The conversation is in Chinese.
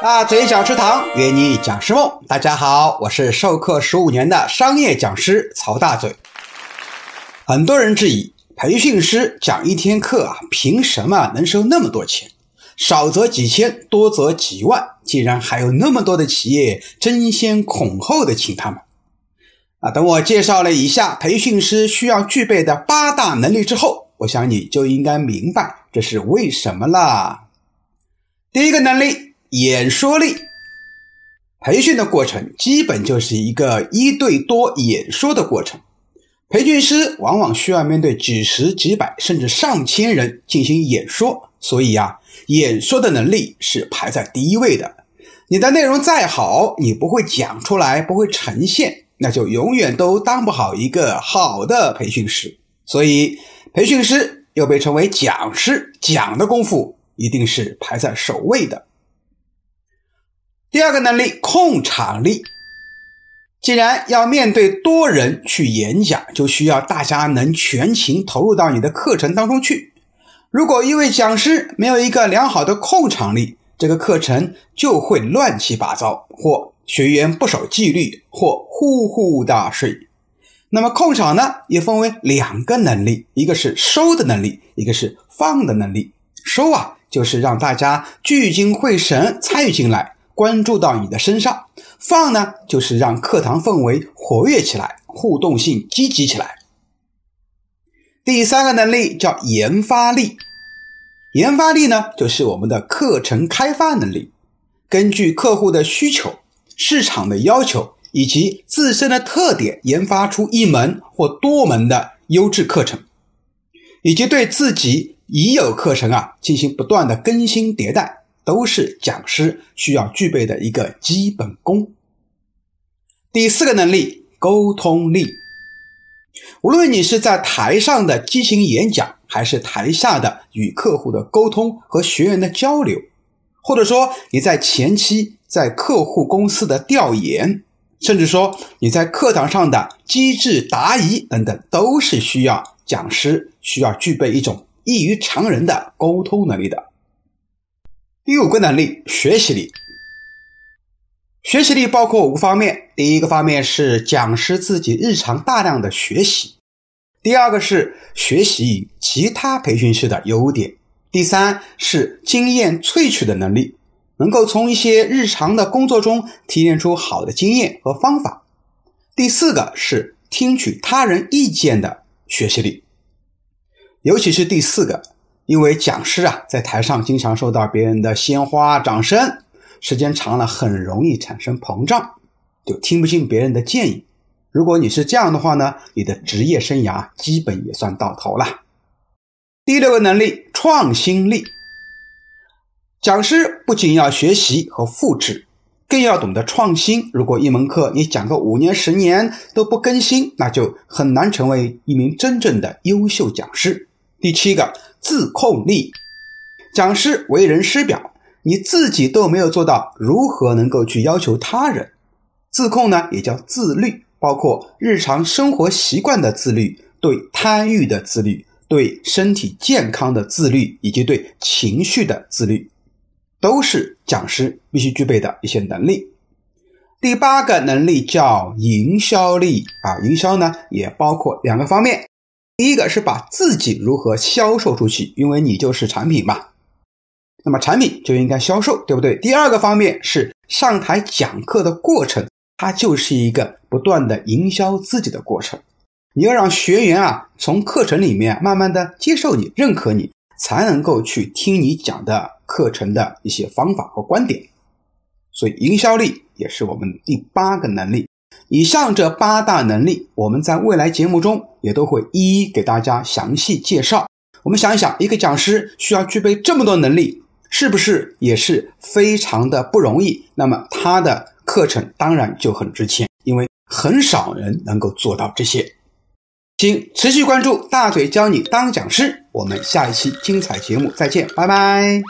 大嘴讲师堂，约你讲师梦。大家好，我是授课十五年的商业讲师曹大嘴。很多人质疑，培训师讲一天课啊，凭什么能收那么多钱？少则几千，多则几万，竟然还有那么多的企业争先恐后的请他们。啊，等我介绍了以下培训师需要具备的八大能力之后，我想你就应该明白这是为什么了。第一个能力，演说力。培训的过程基本就是一个一对多演说的过程。培训师往往需要面对几十、几百甚至上千人进行演说，所以啊，演说的能力是排在第一位的。你的内容再好，你不会讲出来，不会呈现。那就永远都当不好一个好的培训师，所以培训师又被称为讲师，讲的功夫一定是排在首位的。第二个能力，控场力。既然要面对多人去演讲，就需要大家能全情投入到你的课程当中去。如果一位讲师没有一个良好的控场力，这个课程就会乱七八糟或。学员不守纪律或呼呼大睡，那么控场呢也分为两个能力，一个是收的能力，一个是放的能力。收啊，就是让大家聚精会神参与进来，关注到你的身上；放呢，就是让课堂氛围活跃起来，互动性积极起来。第三个能力叫研发力，研发力呢，就是我们的课程开发能力，根据客户的需求。市场的要求以及自身的特点，研发出一门或多门的优质课程，以及对自己已有课程啊进行不断的更新迭代，都是讲师需要具备的一个基本功。第四个能力，沟通力。无论你是在台上的激情演讲，还是台下的与客户的沟通和学员的交流，或者说你在前期。在客户公司的调研，甚至说你在课堂上的机智答疑等等，都是需要讲师需要具备一种异于常人的沟通能力的。第五个能力，学习力。学习力包括五个方面：第一个方面是讲师自己日常大量的学习；第二个是学习其他培训师的优点；第三是经验萃取的能力。能够从一些日常的工作中提炼出好的经验和方法。第四个是听取他人意见的学习力，尤其是第四个，因为讲师啊在台上经常受到别人的鲜花掌声，时间长了很容易产生膨胀，就听不进别人的建议。如果你是这样的话呢，你的职业生涯基本也算到头了。第六个能力，创新力。讲师不仅要学习和复制，更要懂得创新。如果一门课你讲个五年、十年都不更新，那就很难成为一名真正的优秀讲师。第七个，自控力。讲师为人师表，你自己都没有做到，如何能够去要求他人？自控呢，也叫自律，包括日常生活习惯的自律，对贪欲的自律，对身体健康的自律，以及对情绪的自律。都是讲师必须具备的一些能力。第八个能力叫营销力啊，营销呢也包括两个方面，第一个是把自己如何销售出去，因为你就是产品嘛，那么产品就应该销售，对不对？第二个方面是上台讲课的过程，它就是一个不断的营销自己的过程，你要让学员啊从课程里面慢慢的接受你、认可你。才能够去听你讲的课程的一些方法和观点，所以营销力也是我们第八个能力。以上这八大能力，我们在未来节目中也都会一一给大家详细介绍。我们想一想，一个讲师需要具备这么多能力，是不是也是非常的不容易？那么他的课程当然就很值钱，因为很少人能够做到这些。请持续关注大嘴教你当讲师，我们下一期精彩节目再见，拜拜。